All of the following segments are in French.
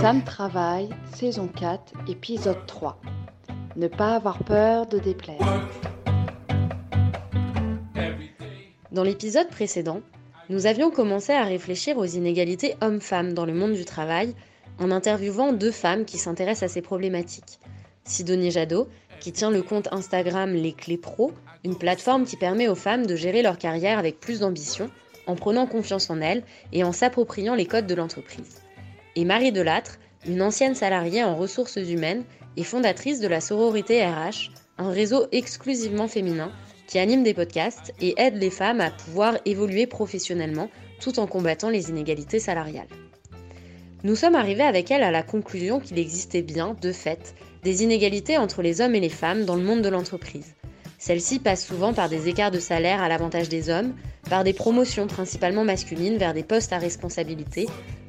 Sam Travail, saison 4, épisode 3. Ne pas avoir peur de déplaire. Dans l'épisode précédent, nous avions commencé à réfléchir aux inégalités hommes-femmes dans le monde du travail en interviewant deux femmes qui s'intéressent à ces problématiques. Sidonie Jadot, qui tient le compte Instagram Les Clés Pro, une plateforme qui permet aux femmes de gérer leur carrière avec plus d'ambition, en prenant confiance en elles et en s'appropriant les codes de l'entreprise. Et Marie Delattre, une ancienne salariée en ressources humaines et fondatrice de la sororité RH, un réseau exclusivement féminin qui anime des podcasts et aide les femmes à pouvoir évoluer professionnellement tout en combattant les inégalités salariales. Nous sommes arrivés avec elle à la conclusion qu'il existait bien, de fait, des inégalités entre les hommes et les femmes dans le monde de l'entreprise. Celles-ci passent souvent par des écarts de salaire à l'avantage des hommes, par des promotions principalement masculines vers des postes à responsabilité,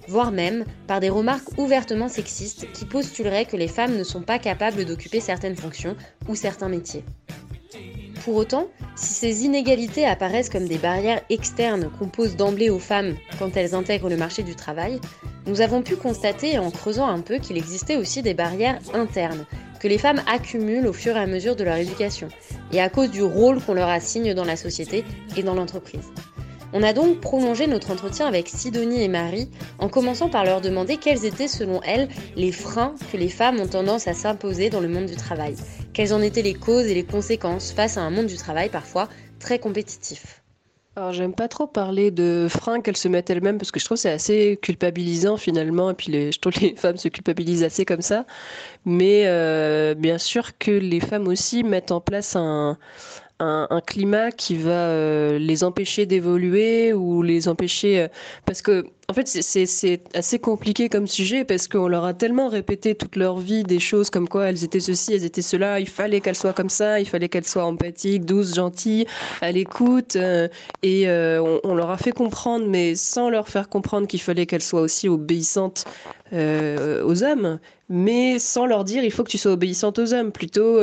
voire même par des remarques ouvertement sexistes qui postuleraient que les femmes ne sont pas capables d'occuper certaines fonctions ou certains métiers. Pour autant, si ces inégalités apparaissent comme des barrières externes qu'on pose d'emblée aux femmes quand elles intègrent le marché du travail, nous avons pu constater en creusant un peu qu'il existait aussi des barrières internes que les femmes accumulent au fur et à mesure de leur éducation et à cause du rôle qu'on leur assigne dans la société et dans l'entreprise. On a donc prolongé notre entretien avec Sidonie et Marie en commençant par leur demander quels étaient selon elles les freins que les femmes ont tendance à s'imposer dans le monde du travail, quelles en étaient les causes et les conséquences face à un monde du travail parfois très compétitif. Alors j'aime pas trop parler de freins qu'elles se mettent elles-mêmes parce que je trouve que c'est assez culpabilisant finalement et puis je trouve que les femmes se culpabilisent assez comme ça. Mais euh, bien sûr que les femmes aussi mettent en place un, un, un climat qui va euh, les empêcher d'évoluer ou les empêcher... euh, parce que en fait c'est- assez compliqué comme sujet parce qu'on leur a tellement répété toute leur vie des choses comme quoi elles étaient ceci, elles étaient cela, il fallait qu'elles soient comme ça, il fallait qu'elles soient empathiques, douces, gentilles, à l'écoute. euh, et euh, on, leur a fait comprendre, mais sans leur faire comprendre qu'il fallait qu'elles soient aussi obéissantes euh, aux hommes, mais sans leur dire il faut que tu sois obéissante aux hommes. Plutôt,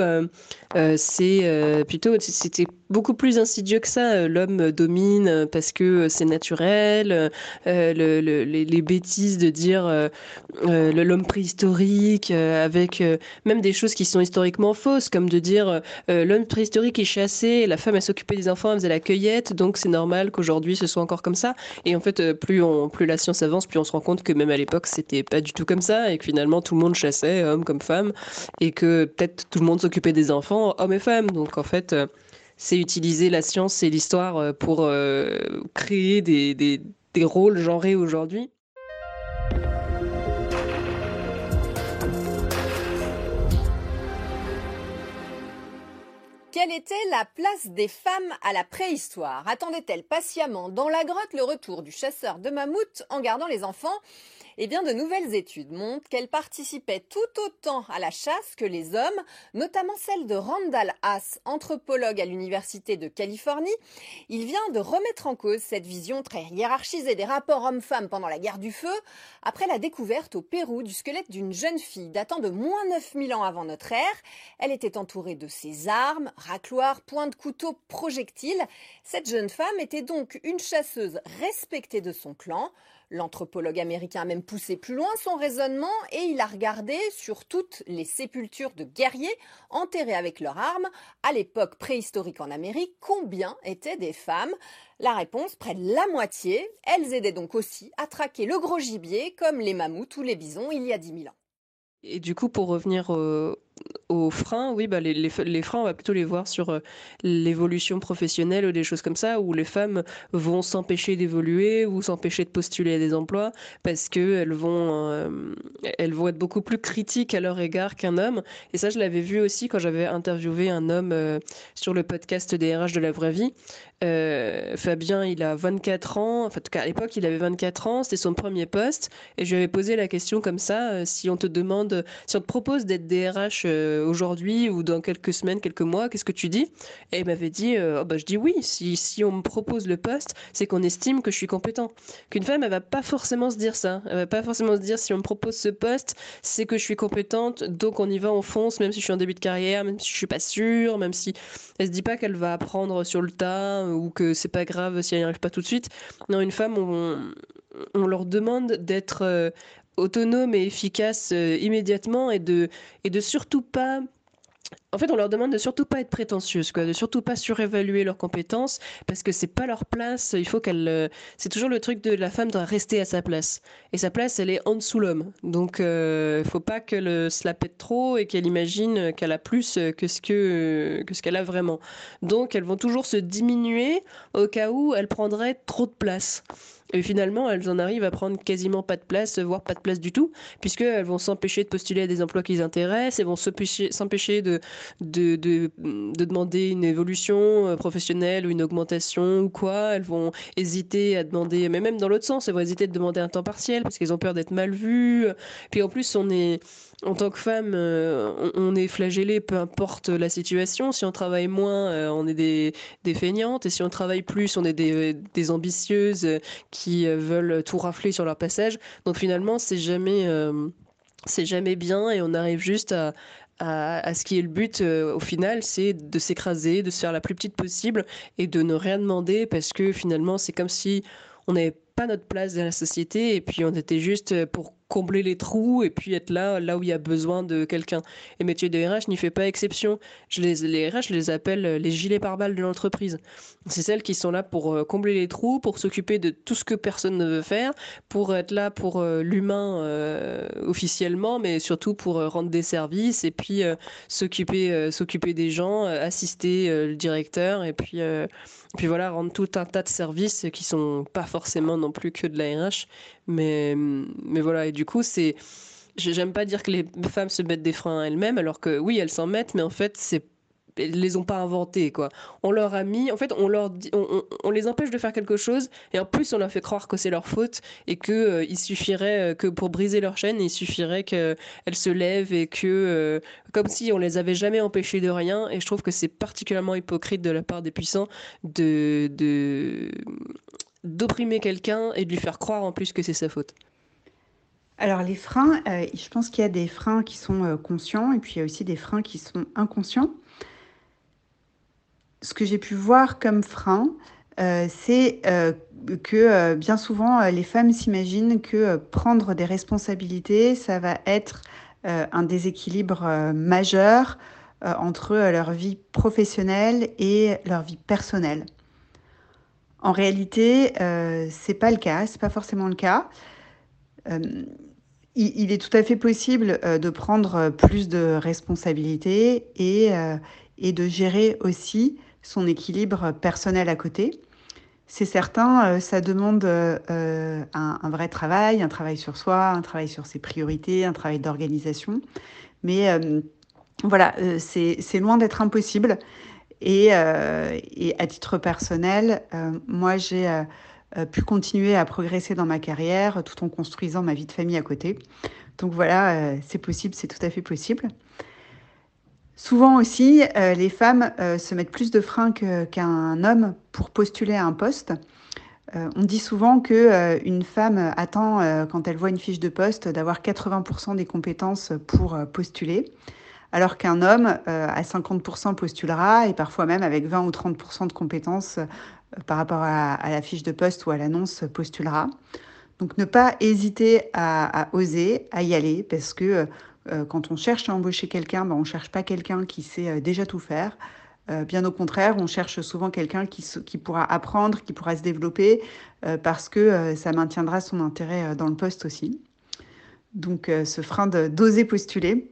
c'est plutôt c'était beaucoup plus insidieux que ça. Euh, L'homme domine euh, parce que c'est naturel. euh, le- le- les, bêtises de dire euh, euh, l'homme préhistorique euh, avec euh, même des choses qui sont historiquement fausses, comme de dire euh, euh, l'homme préhistorique est chassé, la femme elle s'occupait des enfants, elle faisait la cueillette, donc c'est normal qu'aujourd'hui ce soit encore comme ça. Et en fait, euh, plus on, plus la science avance, plus on se rend compte que même à l'époque c'était pas du tout comme ça, et que finalement tout le monde chassait, hommes comme femmes, et que peut-être tout le monde s'occupait des enfants, hommes et femmes. Donc en fait, euh, c'est utiliser la science et l'histoire euh, pour euh, créer des, des, des rôles genrés aujourd'hui. Quelle était la place des femmes à la préhistoire? Attendait-elle patiemment dans la grotte le retour du chasseur de mammouth en gardant les enfants? Eh bien, de nouvelles études montrent qu'elles participaient tout autant à la chasse que les hommes, notamment celle de Randall Haas, anthropologue à l'Université de Californie. Il vient de remettre en cause cette vision très hiérarchisée des rapports hommes-femmes pendant la guerre du feu, après la découverte au Pérou du squelette d'une jeune fille datant de moins 9000 ans avant notre ère. Elle était entourée de ses armes, racloirs, points de couteau, projectiles. Cette jeune femme était donc une chasseuse respectée de son clan. L'anthropologue américain a même poussé plus loin son raisonnement et il a regardé sur toutes les sépultures de guerriers enterrés avec leurs armes à l'époque préhistorique en Amérique, combien étaient des femmes? La réponse, près de la moitié. Elles aidaient donc aussi à traquer le gros gibier comme les mammouths ou les bisons il y a 10 000 ans. Et du coup, pour revenir aux freins, oui, bah les, les, freins, on va plutôt les voir sur euh, l'évolution professionnelle ou des choses comme ça, où les femmes vont s'empêcher d'évoluer ou s'empêcher de postuler à des emplois parce qu'elles vont, euh, vont être beaucoup plus critiques à leur égard qu'un homme. Et ça, je l'avais vu aussi quand j'avais interviewé un homme euh, sur le podcast des RH de la vraie vie. Fabien, il a 24 ans, enfin, en tout cas, à l'époque, il avait 24 ans, c'était son premier poste, et je lui avais posé la question comme ça, si on te demande, si on te propose d'être DRH euh, aujourd'hui ou dans quelques semaines, quelques mois, qu'est-ce que tu dis? Et il m'avait dit, euh, Oh, bah, je dis oui, si, si on me propose le poste, c'est qu'on estime que je suis compétent. Qu'une femme, elle va pas forcément se dire ça, elle va pas forcément se dire, si on me propose ce poste, c'est que je suis compétente, donc on y va, on fonce, même si je suis en début de carrière, même si je suis pas sûre, même si elle se dit pas qu'elle va apprendre sur le tas ou que c'est pas grave si elle n'y arrive pas tout de suite. Non, une femme, on, on leur demande d'être autonomes et efficaces immédiatement et de, et de surtout pas en fait, on leur demande de surtout pas être prétentieuses, quoi, de surtout pas surévaluer leurs compétences, parce que c'est pas leur place. Il faut qu'elle. Euh, c'est toujours le truc de la femme doit rester à sa place, et sa place, elle est en dessous l'homme. Donc, euh, faut pas qu'elle se la pète trop et qu'elle imagine qu'elle a plus que ce que que ce qu'elle a vraiment. Donc, elles vont toujours se diminuer au cas où elle prendrait trop de place. Et finalement, elles en arrivent à prendre quasiment pas de place, voire pas de place du tout, puisqu'elles vont s'empêcher de postuler à des emplois qui les intéressent, elles vont s'empêcher de, de, de, de, demander une évolution euh, professionnelle ou une augmentation ou quoi. Elles vont hésiter à demander, mais même dans l'autre sens, elles vont hésiter de demander un temps partiel parce qu'elles ont peur d'être mal vues. Puis en plus, on est en tant que femme, euh, on, est flagellé, peu importe la situation. Si on travaille moins, euh, on est des, des, feignantes. Et si on travaille plus, on est des, des ambitieuses qui euh, veulent tout rafler sur leur passage. Donc finalement, c'est jamais, jamais bien et on arrive juste à, à, à, ce qui est le but au final, c'est de s'écraser, de se faire la plus petite possible et de ne rien demander parce que finalement, c'est comme si on n'avait pas notre place dans la société et puis on était juste pour combler les trous et puis être là, là où il y a besoin de quelqu'un. Et métier de RH n'y fait pas exception. Je les, les RH, je les appelle euh, les gilets pare-balles de l'entreprise. C'est celles qui sont là pour euh, combler les trous, pour s'occuper de tout ce que personne ne veut faire, pour être là pour euh, l'humain officiellement, mais surtout pour rendre des services et puis s'occuper s'occuper des gens, assister le directeur et puis puis voilà, rendre tout un tas de services qui sont pas forcément non plus que de la RH. Mais, mais voilà, du coup, c'est. J'aime pas dire que les femmes se mettent des freins elles-mêmes, alors que oui, elles s'en mettent, mais en fait, c'est les ont pas inventés quoi. On leur a mis, en fait, on leur on, les empêche de faire quelque chose et en plus on leur fait croire que c'est leur faute et que euh, il suffirait euh, que pour briser leur chaîne, il suffirait qu'elles se lèvent et que euh, comme si on les avait jamais empêchées de rien. Et je trouve que c'est particulièrement hypocrite de la part des puissants de d'opprimer quelqu'un et de lui faire croire en plus que c'est sa faute. Alors les freins, je pense qu'il y a des freins qui sont conscients et puis il y a aussi des freins qui sont inconscients ce que j'ai pu voir comme frein, euh, c'est euh, que euh, bien souvent les femmes s'imaginent que prendre des responsabilités, ça va être un déséquilibre majeur entre leur vie professionnelle et leur vie personnelle. En réalité, c'est pas le cas, c'est pas forcément le cas. Il, est tout à fait possible de prendre plus de responsabilités et, et de gérer aussi son équilibre personnel à côté. C'est certain, euh, ça demande euh, un, vrai travail, un travail sur soi, un travail sur ses priorités, un travail d'organisation. Mais euh, voilà, c'est loin d'être impossible. Et, à titre personnel, moi, j'ai pu continuer à progresser dans ma carrière tout en construisant ma vie de famille à côté. Donc voilà, c'est possible, c'est tout à fait possible. Souvent aussi, euh, les femmes euh, se mettent plus de freins qu'un homme pour postuler à un poste. Euh, on dit souvent que une femme attend, quand elle voit une fiche de poste, d'avoir 80% des compétences pour postuler, alors qu'un homme à 50% postulera et parfois même avec 20 ou 30% de compétences par rapport à, la fiche de poste ou à l'annonce postulera. Donc ne pas hésiter à, oser, à y aller, parce que euh, quand on cherche à embaucher quelqu'un, ben, on ne cherche pas quelqu'un qui sait euh, déjà tout faire. Euh, bien au contraire, on cherche souvent quelqu'un qui, pourra apprendre, qui pourra se développer, parce que ça maintiendra son intérêt dans le poste aussi. Donc ce frein d'oser postuler.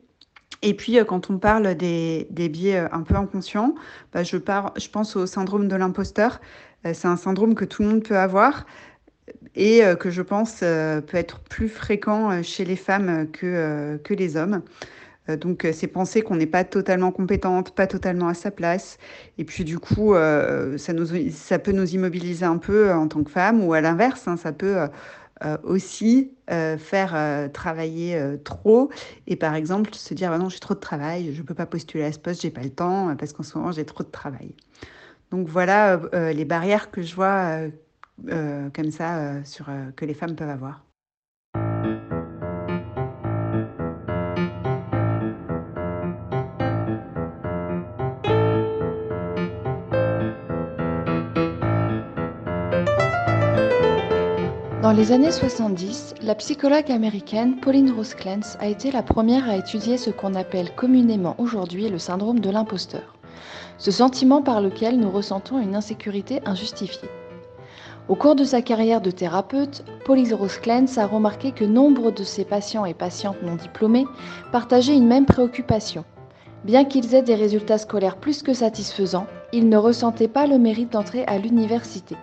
Et puis quand on parle des, des biais un peu inconscients, ben, je, je pense au syndrome de l'imposteur. C'est un syndrome que tout le monde peut avoir et euh, que je pense euh, peut être plus fréquent euh, chez les femmes que, que les hommes. Donc c'est penser qu'on n'est pas totalement compétente, pas totalement à sa place. Et puis du coup, ça, nous, ça peut nous immobiliser un peu en tant que femme ou à l'inverse, hein, ça peut aussi faire travailler trop. Et par exemple, se dire bah non, j'ai trop de travail, je ne peux pas postuler à ce poste, j'ai pas le temps parce qu'en ce moment j'ai trop de travail. Donc voilà les barrières que je vois euh, comme ça euh, euh, que les femmes peuvent avoir. Dans Dans les années 70, la psychologue américaine Pauline Rose Clance a été la première à étudier ce qu'on appelle communément aujourd'hui le syndrome de l'imposteur, ce sentiment par lequel nous ressentons une insécurité injustifiée. Au cours de sa carrière de thérapeute, Pauline Rose Clance a remarqué que nombre de ses patients et patientes non diplômés partageaient une même préoccupation. Bien qu'ils aient des résultats scolaires plus que satisfaisants, ils ne ressentaient pas le mérite d'entrer à l'université.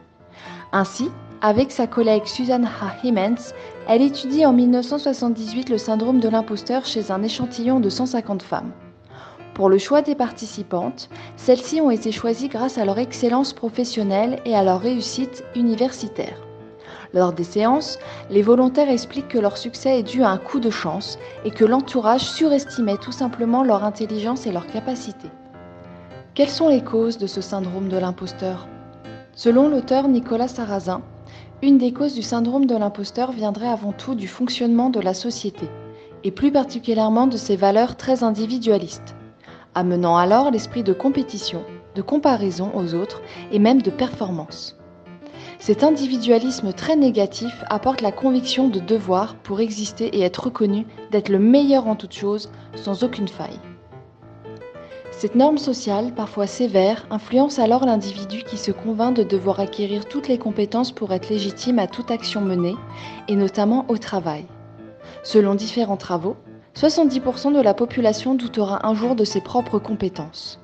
Ainsi, avec sa collègue Susan H. Himmens, elle étudie en 1978 le syndrome de l'imposteur chez un échantillon de 150 femmes. Pour le choix des participantes, celles-ci ont été choisies grâce à leur excellence professionnelle et à leur réussite universitaire. Lors des séances, les volontaires expliquent que leur succès est dû à un coup de chance et que l'entourage surestimait tout simplement leur intelligence et leur capacité. Quelles sont les causes de ce syndrome de l'imposteur? Selon l'auteur Nicolas Sarrazin, une des causes du syndrome de l'imposteur viendrait avant tout du fonctionnement de la société, et plus particulièrement de ses valeurs très individualistes, amenant alors l'esprit de compétition, de comparaison aux autres et même de performance. Cet individualisme très négatif apporte la conviction de devoir, pour exister et être reconnu, d'être le meilleur en toute chose, sans aucune faille. Cette norme sociale, parfois sévère, influence alors l'individu qui se convainc de devoir acquérir toutes les compétences pour être légitime à toute action menée, et notamment au travail. Selon différents travaux, 70% de la population doutera un jour de ses propres compétences.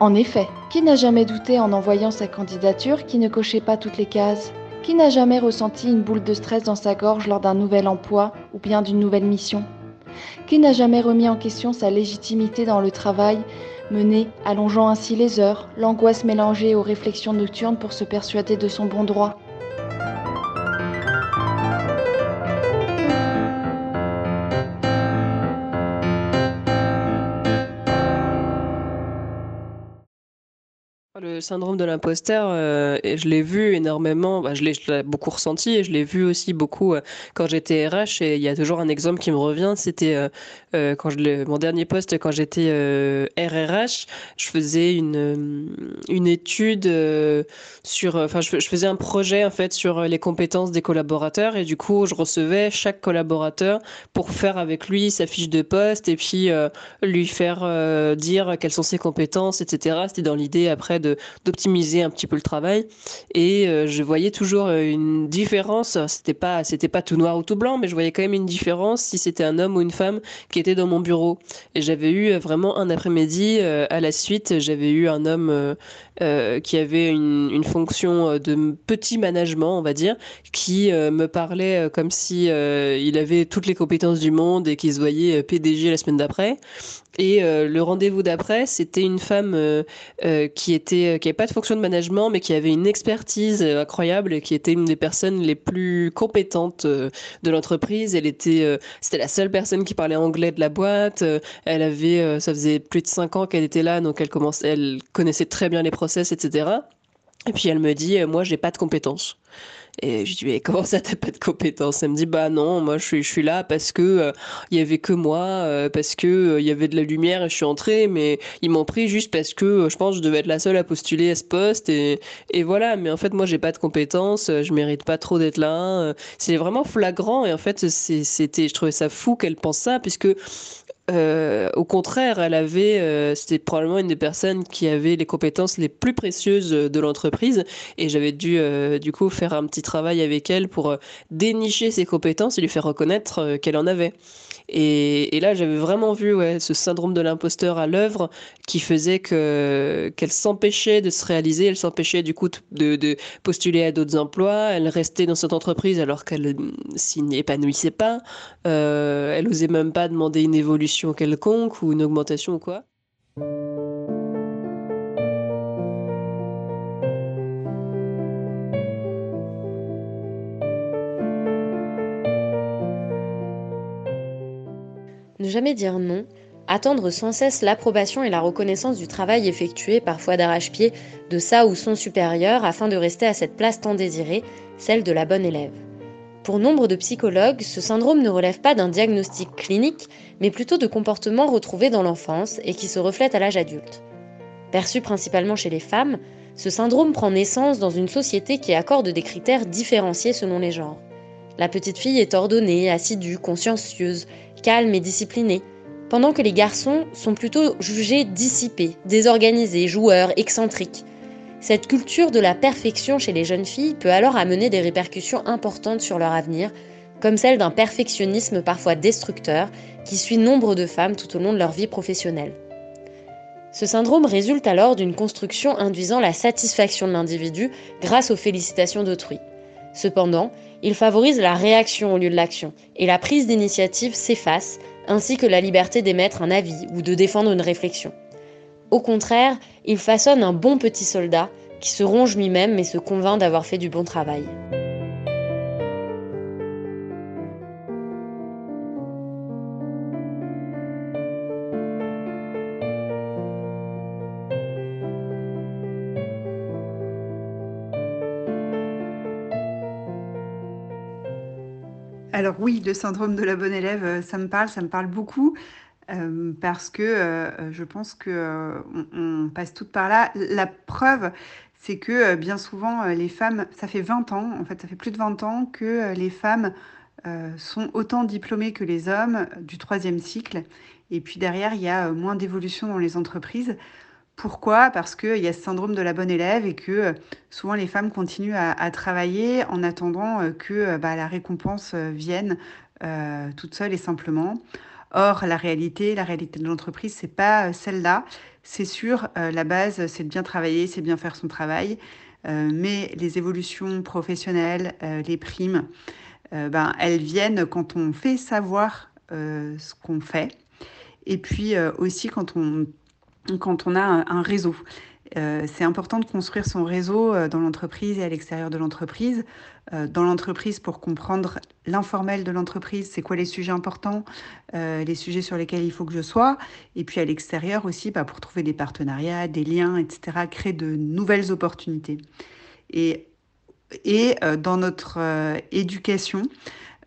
En effet, qui n'a jamais douté en envoyant sa candidature qui ne cochait pas toutes les cases? Qui n'a jamais ressenti une boule de stress dans sa gorge lors d'un nouvel emploi ou bien d'une nouvelle mission? Qui n'a jamais remis en question sa légitimité dans le travail mené, allongeant ainsi les heures, l'angoisse mélangée aux réflexions nocturnes pour se persuader de son bon droit? Le syndrome de l'imposteur, euh, je l'ai vu énormément, bah, je l'ai beaucoup ressenti et je l'ai vu aussi beaucoup euh, quand j'étais RH. Et il y a toujours un exemple qui me revient, c'était euh, quand je, mon dernier poste, quand j'étais RRH, je faisais une, étude sur, enfin, je, faisais un projet en fait sur les compétences des collaborateurs et du coup, je recevais chaque collaborateur pour faire avec lui sa fiche de poste et puis lui faire dire quelles sont ses compétences, etc. C'était dans l'idée après de d'optimiser un petit peu le travail. Et euh, je voyais toujours euh, une différence. C'était pas, c'était pas tout noir ou tout blanc, mais je voyais quand même une différence si c'était un homme ou une femme qui était dans mon bureau. Et j'avais eu euh, vraiment un après-midi à la suite, j'avais eu un homme qui avait une, fonction de petit management, on va dire, qui me parlait comme si il avait toutes les compétences du monde et qui se voyait PDG la semaine d'après. Et le rendez-vous d'après, c'était une femme qui était euh, qui n'avait pas de fonction de management, mais qui avait une expertise euh, incroyable et qui était une des personnes les plus compétentes euh, de l'entreprise. Elle était, c'était la seule personne qui parlait anglais de la boîte. Elle avait, ça faisait plus de cinq ans qu'elle était là, donc elle commençait, elle connaissait très bien les etc. Et puis elle me dit, moi, j'ai pas de compétences. Et je dis, mais comment ça, t'as pas de compétences? Elle me dit, bah non, moi je suis, là parce que euh, il y avait que moi, euh, parce que euh, il y avait de la lumière et je suis entrée, mais ils m'ont pris juste parce que je pense que je devais être la seule à postuler à ce poste et, et voilà. Mais en fait, moi j'ai pas de compétences, je mérite pas trop d'être là. C'est vraiment flagrant et en fait, c'était, je trouvais ça fou qu'elle pense ça puisque euh, au contraire, elle avait, euh, c'était probablement une des personnes qui avait les compétences les plus précieuses de l'entreprise, et j'avais dû euh, du coup faire un petit travail avec elle pour dénicher ses compétences et lui faire reconnaître qu'elle en avait. Et, là, j'avais vraiment vu ce syndrome de l'imposteur à l'œuvre qui faisait que qu'elle s'empêchait de se réaliser, elle s'empêchait du coup de, postuler à d'autres emplois, elle restait dans cette entreprise alors qu'elle s'y épanouissait pas, euh, elle osait même pas demander une évolution quelconque ou une augmentation ou quoi. Jamais dire non, attendre sans cesse l'approbation et la reconnaissance du travail effectué, parfois d'arrache-pied, de sa ou son supérieur afin de rester à cette place tant désirée, celle de la bonne élève. Pour nombre de psychologues, ce syndrome ne relève pas d'un diagnostic clinique, mais plutôt de comportements retrouvés dans l'enfance et qui se reflètent à l'âge adulte. Perçu principalement chez les femmes, Ce syndrome prend naissance dans une société qui accorde des critères différenciés selon les genres. La petite fille est ordonnée, assidue, consciencieuse, calme et disciplinée, pendant que les garçons sont plutôt jugés dissipés, désorganisés, joueurs, excentriques. Cette culture de la perfection chez les jeunes filles peut alors amener des répercussions importantes sur leur avenir, comme celle d'un perfectionnisme parfois destructeur qui suit nombre de femmes tout au long de leur vie professionnelle. Ce syndrome résulte alors d'une construction induisant la satisfaction de l'individu grâce aux félicitations d'autrui. Cependant, il favorise la réaction au lieu de l'action, et la prise d'initiative s'efface, ainsi que la liberté d'émettre un avis ou de défendre une réflexion. Au contraire, il façonne un bon petit soldat qui se ronge lui-même mais se convainc d'avoir fait du bon travail. Oui, le syndrome de la bonne élève, euh, ça me parle, ça me parle beaucoup. euh, parce que euh, je pense que on, passe toutes par là. La preuve, c'est que bien souvent, les femmes, ça fait 20 ans, en fait, ça fait plus de 20 ans que les femmes sont autant diplômées que les hommes du troisième cycle. Et puis derrière, il y a moins d'évolution dans les entreprises. Pourquoi? Parce qu'il y a ce syndrome de la bonne élève et que euh, souvent les femmes continuent à, travailler en attendant euh, que euh, bah, la récompense vienne toute seule et simplement. Or, la réalité, la réalité de l'entreprise, c'est pas celle-là. C'est sûr, la base, c'est de bien travailler, c'est de bien faire son travail. Mais les évolutions professionnelles, les primes, ben, elles viennent quand on fait savoir ce qu'on fait. Et puis aussi quand on, quand on a un, réseau. Euh, c'est important de construire son réseau euh, dans l'entreprise et à l'extérieur de l'entreprise. Euh, dans l'entreprise pour comprendre l'informel de l'entreprise, c'est quoi les sujets importants, les sujets sur lesquels il faut que je sois. Et puis à l'extérieur aussi, bah, pour trouver des partenariats, des liens, etc., créer de nouvelles opportunités. Et, dans notre éducation,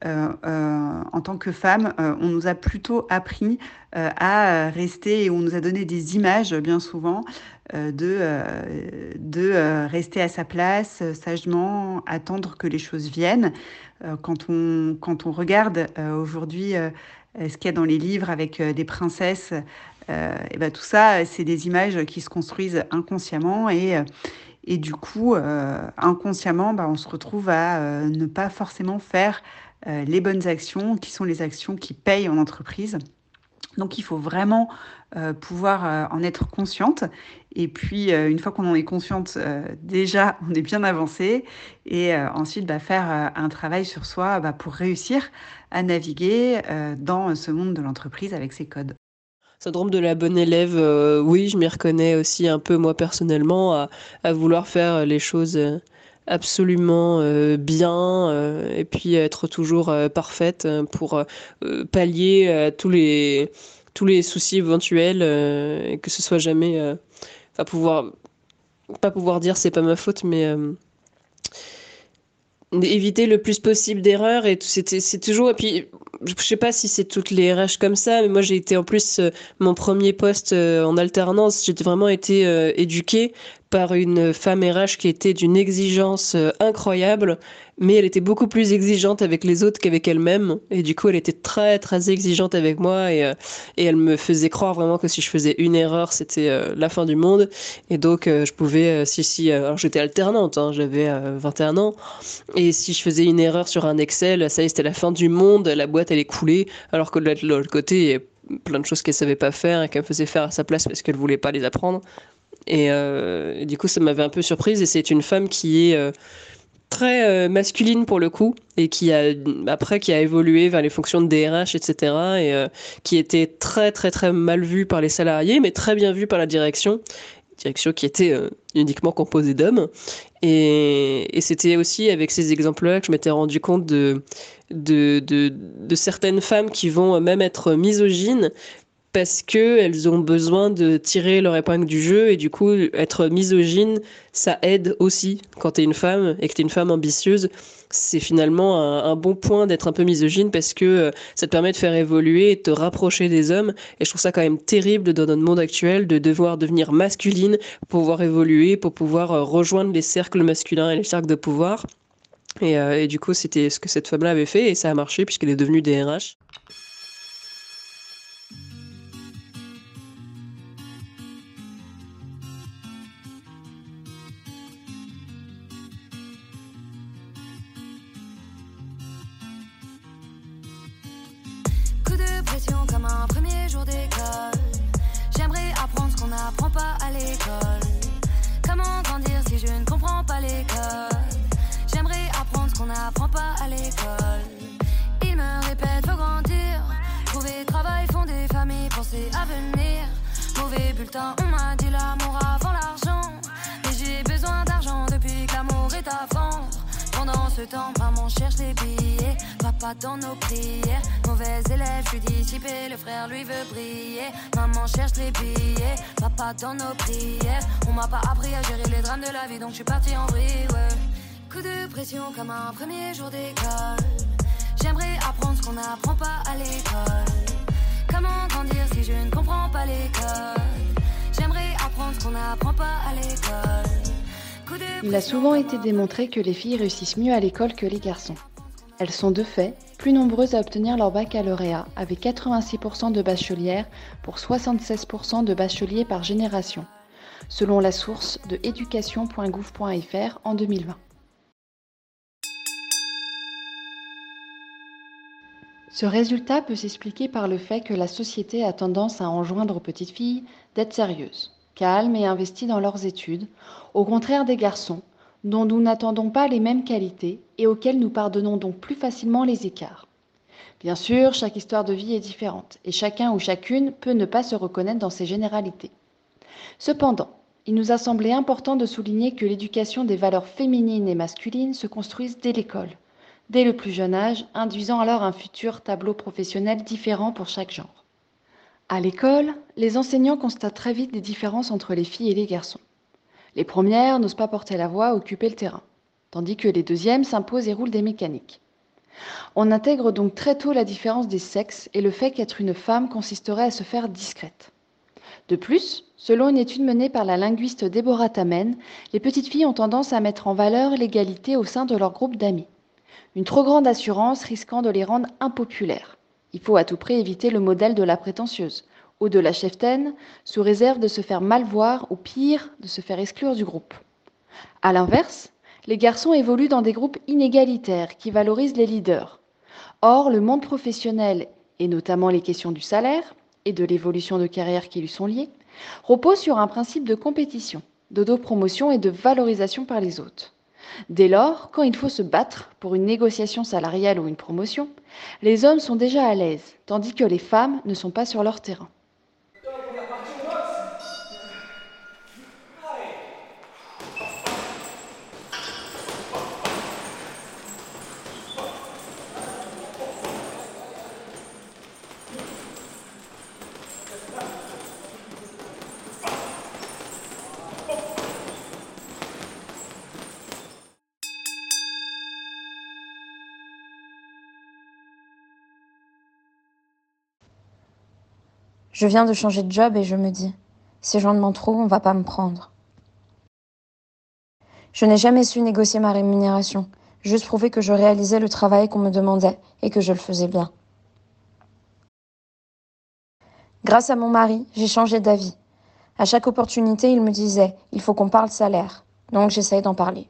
en tant que femme, euh, on nous a plutôt appris euh, à rester et on nous a donné des images bien souvent euh, de, euh, de euh, rester à sa place, euh, sagement, attendre que les choses viennent. Euh, quand, on, quand on regarde euh, aujourd'hui euh, ce qu'il y a dans les livres avec euh, des princesses, euh, et ben tout ça, c'est des images qui se construisent inconsciemment et, euh, et du coup, euh, inconsciemment, bah, on se retrouve à euh, ne pas forcément faire euh, les bonnes actions, qui sont les actions qui payent en entreprise. Donc il faut vraiment euh, pouvoir euh, en être consciente. Et puis euh, une fois qu'on en est consciente, euh, déjà on est bien avancé. Et euh, ensuite bah, faire euh, un travail sur soi bah, pour réussir à naviguer euh, dans ce monde de l'entreprise avec ses codes. Syndrome de la bonne élève, euh, oui, je m'y reconnais aussi un peu moi personnellement à, vouloir faire les choses euh, absolument euh, bien euh, et puis être toujours euh, parfaite pour pallier tous les tous les soucis éventuels et que ce soit jamais enfin pouvoir pas pouvoir dire c'est pas ma faute mais éviter le plus possible d'erreurs et c'est toujours et puis je sais pas si c'est toutes les RH comme ça mais moi j'ai été en plus mon premier poste en alternance j'ai vraiment été éduquée par une femme RH qui était d'une exigence euh, incroyable mais elle était beaucoup plus exigeante avec les autres qu'avec elle-même. Et du coup elle était très très exigeante avec moi et, euh, elle me faisait croire vraiment que si je faisais une erreur c'était euh, la fin du monde. Et donc je pouvais si si alors j'étais alternante hein, j'avais euh, 21 ans. Et si je faisais une erreur sur un Excel, ça y est, c'était la fin du monde, la boîte elle est coulée, alors que de l'autre côté, plein de choses qu'elle savait pas faire et qu'elle me faisait faire à sa place parce qu'elle voulait pas les apprendre. Et, euh, et du coup, ça m'avait un peu surprise. Et c'est une femme qui est euh, très euh, masculine pour le coup et qui a après qui a évolué vers les fonctions de DRH, etc. Et qui était très très très mal vue par les salariés, mais très bien vue par la direction direction qui était uniquement composée d'hommes. Et, c'était aussi avec ces exemples-là que je m'étais rendu compte de, de, de certaines femmes qui vont même être misogynes parce que elles ont besoin de tirer leur épingle du jeu et du coup être misogyne ça aide aussi. Quand tu es une femme et que tu es une femme ambitieuse c'est finalement un, bon point d'être un peu misogyne parce que euh, ça te permet de faire évoluer et de te rapprocher des hommes. Et je trouve ça quand même terrible dans notre monde actuel de devoir devenir masculine pour pouvoir évoluer pour pouvoir euh, rejoindre les cercles masculins et les cercles de pouvoir. Et, euh, et du coup c'était ce que cette femme là avait fait et ça a marché puisqu'elle est devenue DRH on m'a dit l'amour avant l'argent. Mais j'ai besoin d'argent depuis que l'amour est à fond. Pendant ce temps, maman cherche les billets. Papa dans nos prières. Mauvais élève, je suis dissipé. Le frère lui veut briller. Maman cherche les billets. Papa dans nos prières. On m'a pas appris à gérer les drames de la vie, donc je suis parti en vrille. Coup de pression comme un premier jour d'école. J'aimerais apprendre ce qu'on n'apprend pas à l'école. Comment grandir si je ne comprends pas l'école? Il a souvent été démontré que les filles réussissent mieux à l'école que les garçons. Elles sont de fait plus nombreuses à obtenir leur baccalauréat, avec 86% de bachelières pour 76% de bacheliers par génération, selon la source de éducation.gouv.fr en 2020. Ce résultat peut s'expliquer par le fait que la société a tendance à enjoindre aux petites filles d'être sérieuses, calmes et investies dans leurs études, au contraire des garçons, dont nous n'attendons pas les mêmes qualités et auxquels nous pardonnons donc plus facilement les écarts. Bien sûr, chaque histoire de vie est différente et chacun ou chacune peut ne pas se reconnaître dans ces généralités. Cependant, il nous a semblé important de souligner que l'éducation des valeurs féminines et masculines se construise dès l'école, dès le plus jeune âge, induisant alors un futur tableau professionnel différent pour chaque genre. À l'école, les enseignants constatent très vite des différences entre les filles et les garçons. Les premières n'osent pas porter la voix, occuper le terrain, tandis que les deuxièmes s'imposent et roulent des mécaniques. On intègre donc très tôt la différence des sexes et le fait qu'être une femme consisterait à se faire discrète. De plus, selon une étude menée par la linguiste Deborah Tamen, les petites filles ont tendance à mettre en valeur l'égalité au sein de leur groupe d'amis. Une trop grande assurance risquant de les rendre impopulaires. Il faut à tout prix éviter le modèle de la prétentieuse ou de la cheftaine, sous réserve de se faire mal voir ou pire, de se faire exclure du groupe. À l'inverse, les garçons évoluent dans des groupes inégalitaires qui valorisent les leaders. Or, le monde professionnel, et notamment les questions du salaire et de l'évolution de carrière qui lui sont liées, repose sur un principe de compétition, d'autopromotion et de valorisation par les autres. Dès lors, quand il faut se battre pour une négociation salariale ou une promotion, les hommes sont déjà à l'aise, tandis que les femmes ne sont pas sur leur terrain. Je viens de changer de job et je me dis, si j'en demande trop, on va pas me prendre. Je n'ai jamais su négocier ma rémunération, juste prouver que je réalisais le travail qu'on me demandait et que je le faisais bien. Grâce à mon mari, j'ai changé d'avis. À chaque opportunité, il me disait, il faut qu'on parle salaire. Donc j'essaye d'en parler.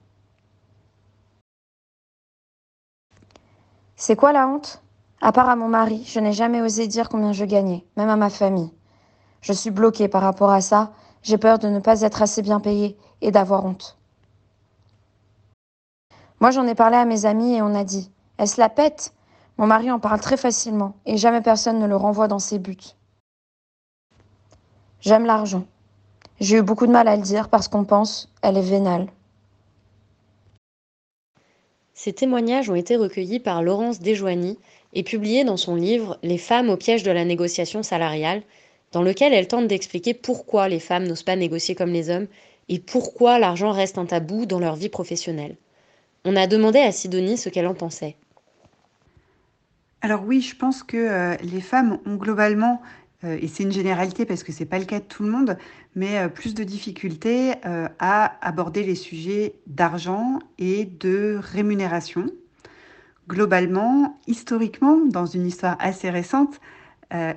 C'est quoi la honte? À part à mon mari, je n'ai jamais osé dire combien je gagnais, même à ma famille. Je suis bloquée par rapport à ça, j'ai peur de ne pas être assez bien payée et d'avoir honte. Moi, j'en ai parlé à mes amis et on a dit Est-ce la pète? Mon mari en parle très facilement et jamais personne ne le renvoie dans ses buts. J'aime l'argent. J'ai eu beaucoup de mal à le dire parce qu'on pense elle est vénale. Ces témoignages ont été recueillis par Laurence Desjoigny et publié dans son livre Les femmes au piège de la négociation salariale, dans lequel elle tente d'expliquer pourquoi les femmes n'osent pas négocier comme les hommes et pourquoi l'argent reste un tabou dans leur vie professionnelle. On a demandé à Sidonie ce qu'elle en pensait. Alors oui, je pense que euh, les femmes ont globalement, euh, et c'est une généralité parce que ce n'est pas le cas de tout le monde, mais euh, plus de difficultés à aborder les sujets d'argent et de rémunération. Globalement, historiquement, dans une histoire assez récente,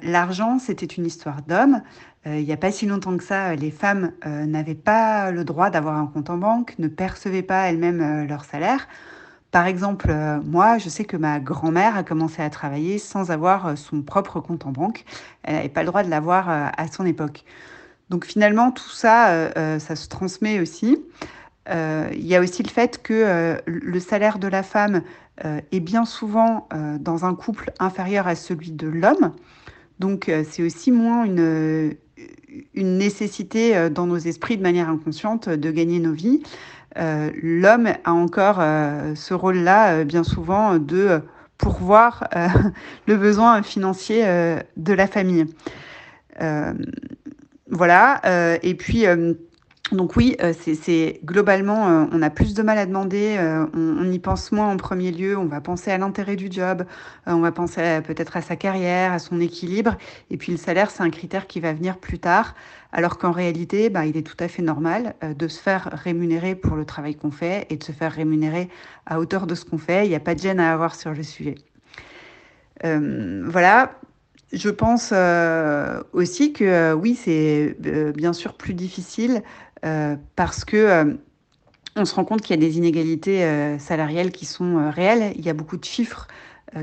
l'argent, c'était une histoire d'hommes. il n'y a pas si longtemps que ça, les femmes n'avaient pas le droit d'avoir un compte en banque, ne percevaient pas elles-mêmes leur salaire. Par exemple, euh, moi, je sais que ma grand-mère a commencé à travailler sans avoir euh, son propre compte en banque. Elle n'avait pas le droit de l'avoir euh, à son époque. Donc finalement, tout ça, ça se transmet aussi. Il y a aussi le fait que le salaire de la femme est bien souvent dans un couple inférieur à celui de l'homme. Donc c'est aussi moins une, nécessité dans nos esprits de manière inconsciente de gagner nos vies. Euh, l'homme a encore euh, ce rôle-là, euh, bien souvent, de pourvoir le besoin financier de la famille. voilà. et puis, donc oui, c'est globalement, on a plus de mal à demander, on, y pense moins en premier lieu, on va penser à l'intérêt du job, on va penser peut-être à sa carrière, à son équilibre, et puis le salaire, c'est un critère qui va venir plus tard alors qu'en réalité, bah, il est tout à fait normal euh, de se faire rémunérer pour le travail qu'on fait et de se faire rémunérer à hauteur de ce qu'on fait. Il n'y a pas de gêne à avoir sur le sujet. Euh, voilà. Je pense euh, aussi que oui, c'est bien sûr plus difficile parce que on se rend compte qu'il y a des inégalités salariales qui sont réelles. Il y a beaucoup de chiffres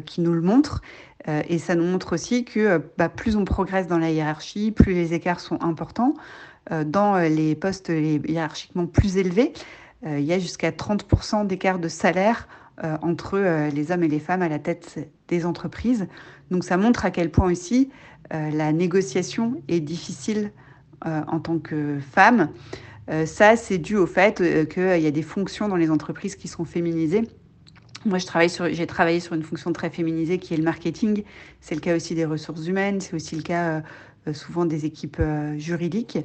qui nous le montrent. Euh, et ça nous montre aussi que euh, bah, plus on progresse dans la hiérarchie, plus les écarts sont importants. Euh, dans les postes hiérarchiquement plus élevés, il y a jusqu'à 30% d'écart de salaire entre les hommes et les femmes à la tête des entreprises. Donc ça montre à quel point aussi la négociation est difficile en tant que femme. Ça, c'est dû au fait qu'il y a des fonctions dans les entreprises qui sont féminisées moi, je travaille sur, j'ai travaillé sur une fonction très féminisée qui est le marketing. C'est le cas aussi des ressources humaines, c'est aussi le cas euh, euh, souvent des équipes euh, juridiques.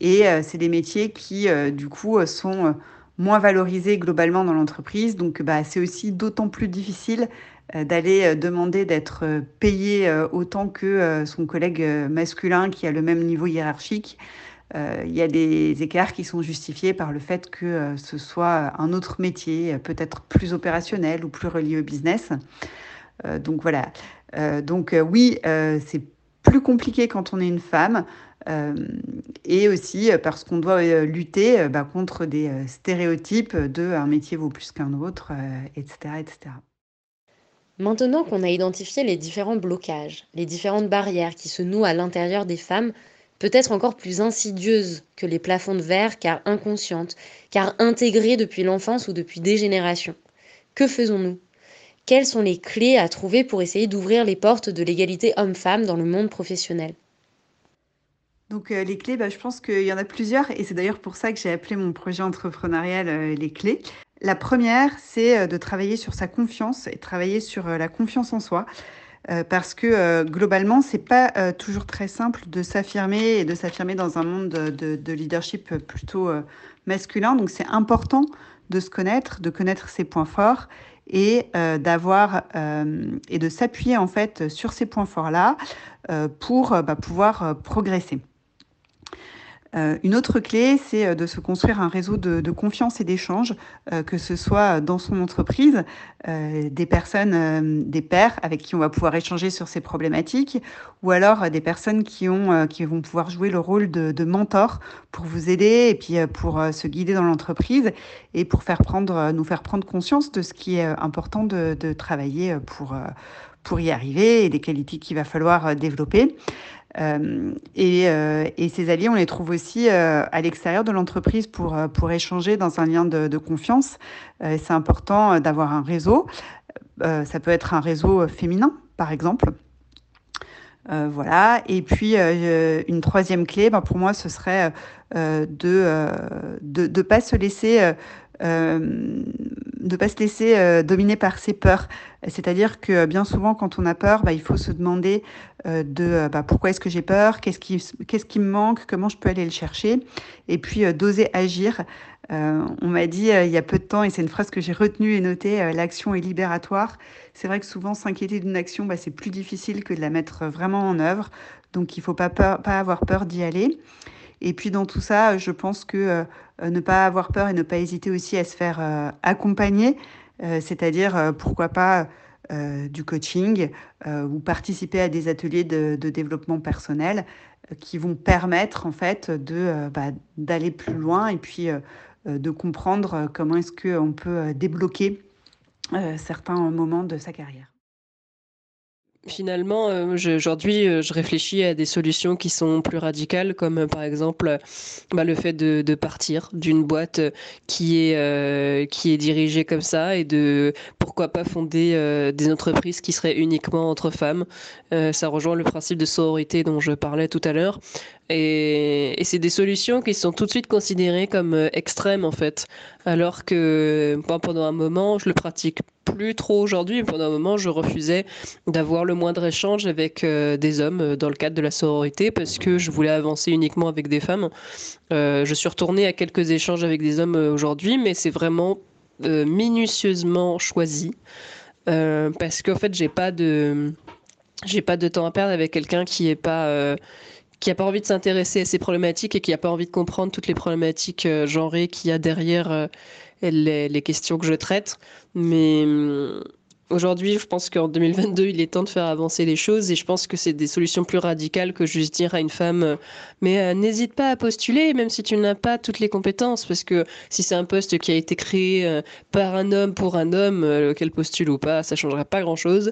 Et c'est des métiers qui, du coup, sont moins valorisés globalement dans l'entreprise. Donc, bah, c'est aussi d'autant plus difficile d'aller demander d'être payé autant que son collègue masculin qui a le même niveau hiérarchique. Euh, il y a des écarts qui sont justifiés par le fait que euh, ce soit un autre métier, peut-être plus opérationnel ou plus relié au business. Euh, donc voilà. donc oui, c'est plus compliqué quand on est une femme. et aussi parce qu'on doit lutter bah, contre des stéréotypes de un métier vaut plus qu'un autre, etc., etc. Maintenant qu'on a identifié les différents blocages, les différentes barrières qui se nouent à l'intérieur des femmes, peut-être encore plus insidieuses que les plafonds de verre, car inconscientes, car intégrées depuis l'enfance ou depuis des générations. Que faisons-nous? Quelles sont les clés à trouver pour essayer d'ouvrir les portes de l'égalité homme-femme dans le monde professionnel? Donc euh, les clés, bah, je pense qu'il y en a plusieurs et c'est d'ailleurs pour ça que j'ai appelé mon projet entrepreneurial euh, les clés. La première, c'est euh, de travailler sur sa confiance et travailler sur la confiance en soi. Euh, parce que euh, globalement, c'est pas euh, toujours très simple de s'affirmer et de s'affirmer dans un monde de, de, leadership plutôt masculin. Donc, c'est important de se connaître, de connaître ses points forts et d'avoir et de s'appuyer en fait sur ces points forts là pour bah, pouvoir progresser. Euh, une autre clé, c'est euh, de se construire un réseau de, confiance et d'échange, euh, que ce soit dans son entreprise, des personnes, des pairs avec qui on va pouvoir échanger sur ces problématiques, ou alors des personnes qui, ont, qui vont pouvoir jouer le rôle de, mentor pour vous aider et puis pour se guider dans l'entreprise et pour faire prendre, nous faire prendre conscience de ce qui est important de, de travailler pour, pour y arriver et des qualités qu'il va falloir développer. Euh, et, euh, ces alliés, on les trouve aussi euh, à l'extérieur de l'entreprise pour, pour échanger dans un lien de, confiance. c'est important d'avoir un réseau. ça peut être un réseau féminin, par exemple. Euh, voilà. Et puis une troisième clé, ben, pour moi, ce serait de ne de, de pas se laisser ne pas se laisser dominer par ses peurs. C'est-à-dire que bien souvent, quand on a peur, bah, il faut se demander de bah, pourquoi est-ce que j'ai peur, qu'est-ce qui, me manque, comment je peux aller le chercher, et puis d'oser agir. on m'a dit il y a peu de temps, et c'est une phrase que j'ai retenue et notée, l'action est libératoire. C'est vrai que souvent s'inquiéter d'une action, bah, c'est plus difficile que de la mettre vraiment en œuvre. Donc il ne faut pas avoir peur d'y aller. Et puis dans tout ça, je pense que euh, ne pas avoir peur et ne pas hésiter aussi à se faire euh, accompagner, euh, c'est-à-dire pourquoi pas du coaching ou participer à des ateliers de, développement personnel qui vont permettre en fait de bah, d'aller plus loin et puis de comprendre comment est-ce qu'on peut débloquer certains moments de sa carrière. Finalement, euh, aujourd'hui, euh, je réfléchis à des solutions qui sont plus radicales, comme euh, par exemple bah, le fait de, partir d'une boîte qui est, qui est dirigée comme ça et de pourquoi pas fonder des entreprises qui seraient uniquement entre femmes. ça rejoint le principe de sororité dont je parlais tout à l'heure. Et, c'est des solutions qui sont tout de suite considérées comme extrêmes en fait, alors que pendant un moment, je le pratique plus trop aujourd'hui. Pendant un moment, je refusais d'avoir le moindre échange avec euh, des hommes euh, dans le cadre de la sororité parce que je voulais avancer uniquement avec des femmes. Euh, je suis retournée à quelques échanges avec des hommes aujourd'hui, mais c'est vraiment minutieusement choisi parce qu'en fait, j'ai pas de j'ai pas de temps à perdre avec quelqu'un qui est pas qui a pas envie de s'intéresser à ces problématiques et qui a pas envie de comprendre toutes les problématiques genrées qu'il y a derrière les, les, questions que je traite. Mais hum, aujourd'hui, je pense qu'en 2022, il est temps de faire avancer les choses et je pense que c'est des solutions plus radicales que juste dire à une femme euh, mais euh, n'hésite pas à postuler même si tu n'as pas toutes les compétences parce que si c'est un poste qui a été créé euh, par un homme pour un homme, qu'elle postule ou pas, ça changera pas grand-chose.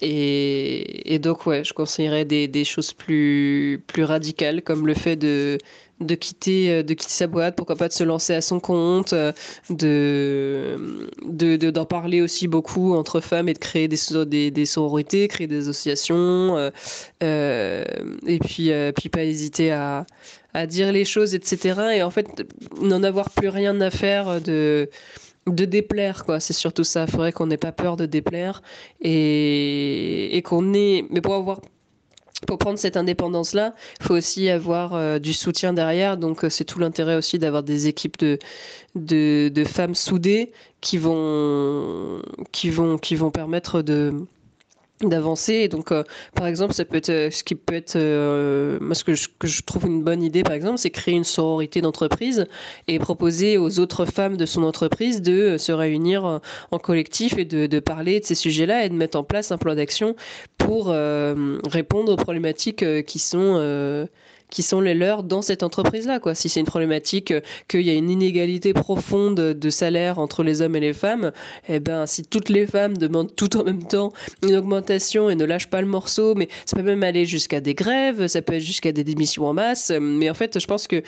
Et, donc ouais, je conseillerais des, choses plus radicales comme le fait de de quitter, euh, de quitter sa boîte, pourquoi pas de se lancer à son compte, euh, de, de, d'en parler aussi beaucoup entre femmes et de créer des, des, des sororités, créer des associations, euh, et puis, puis pas hésiter à, à dire les choses, etc. Et en fait, n'en avoir plus rien à faire de de déplaire quoi c'est surtout ça il faudrait qu'on n'ait pas peur de déplaire et, et qu'on ait mais pour avoir pour prendre cette indépendance-là, il faut aussi avoir euh, du soutien derrière. Donc, euh, c'est tout l'intérêt aussi d'avoir des équipes de, femmes soudées qui vont permettre de, d'avancer. Donc, euh, par exemple, ça peut être euh, ce qui peut être, euh, ce que je, trouve une bonne idée, par exemple, c'est créer une sororité d'entreprise et proposer aux autres femmes de son entreprise de se réunir en collectif et de parler de ces sujets-là et de mettre en place un plan d'action pour répondre aux problématiques qui sont qui sont les leurs dans cette entreprise-là. Quoi. Si c'est une problématique euh, qu'il y a une inégalité profonde de salaire entre les hommes et les femmes, eh ben, si toutes les femmes demandent tout en même temps une augmentation et ne lâchent pas le morceau, mais ça peut même aller jusqu'à des grèves, ça peut être jusqu'à des démissions en masse. Mais en fait, je pense que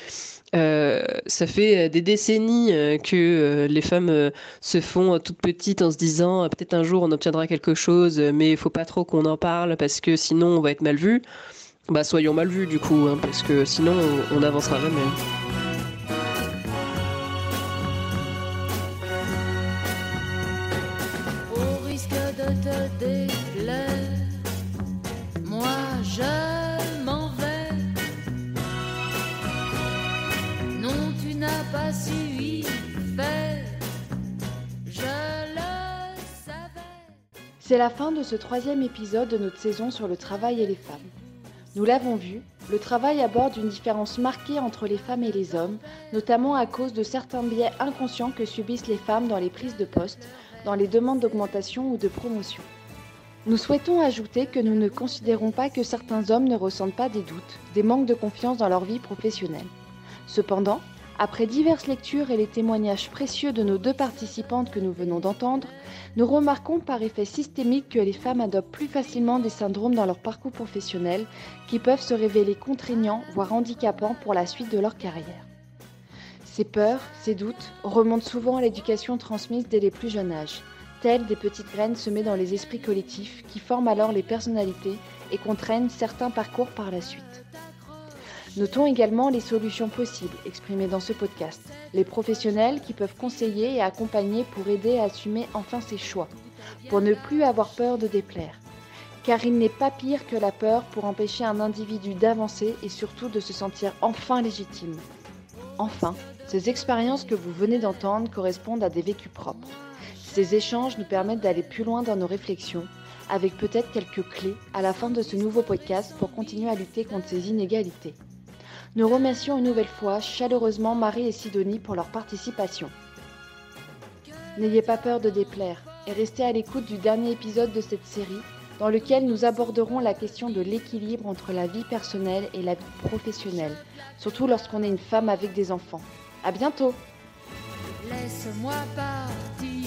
euh, ça fait des décennies euh, que les femmes se font toutes petites en se disant peut-être un jour on obtiendra quelque chose, mais il faut pas trop qu'on en parle parce que sinon on va être mal vu. Bah soyons mal vus du coup, hein, parce que sinon on n'avancera jamais. Au risque de te déplaire, moi je m'en vais. Non, tu n'as pas su y faire. Je le savais. C'est la fin de ce troisième épisode de notre saison sur le travail et les femmes. Nous l'avons vu, le travail aborde une différence marquée entre les femmes et les hommes, notamment à cause de certains biais inconscients que subissent les femmes dans les prises de poste, dans les demandes d'augmentation ou de promotion. Nous souhaitons ajouter que nous ne considérons pas que certains hommes ne ressentent pas des doutes, des manques de confiance dans leur vie professionnelle. Cependant, après diverses lectures et les témoignages précieux de nos deux participantes que nous venons d'entendre, nous remarquons par effet systémique que les femmes adoptent plus facilement des syndromes dans leur parcours professionnel qui peuvent se révéler contraignants, voire handicapants pour la suite de leur carrière. Ces peurs, ces doutes remontent souvent à l'éducation transmise dès les plus jeunes âges, telles des petites graines semées dans les esprits collectifs qui forment alors les personnalités et contraignent certains parcours par la suite. Notons également les solutions possibles exprimées dans ce podcast, les professionnels qui peuvent conseiller et accompagner pour aider à assumer enfin ses choix, pour ne plus avoir peur de déplaire. Car il n'est pas pire que la peur pour empêcher un individu d'avancer et surtout de se sentir enfin légitime. Enfin, ces expériences que vous venez d'entendre correspondent à des vécus propres. Ces échanges nous permettent d'aller plus loin dans nos réflexions, avec peut-être quelques clés à la fin de ce nouveau podcast pour continuer à lutter contre ces inégalités. Nous remercions une nouvelle fois chaleureusement Marie et Sidonie pour leur participation. N'ayez pas peur de déplaire et restez à l'écoute du dernier épisode de cette série dans lequel nous aborderons la question de l'équilibre entre la vie personnelle et la vie professionnelle, surtout lorsqu'on est une femme avec des enfants. À bientôt! Laisse-moi partir.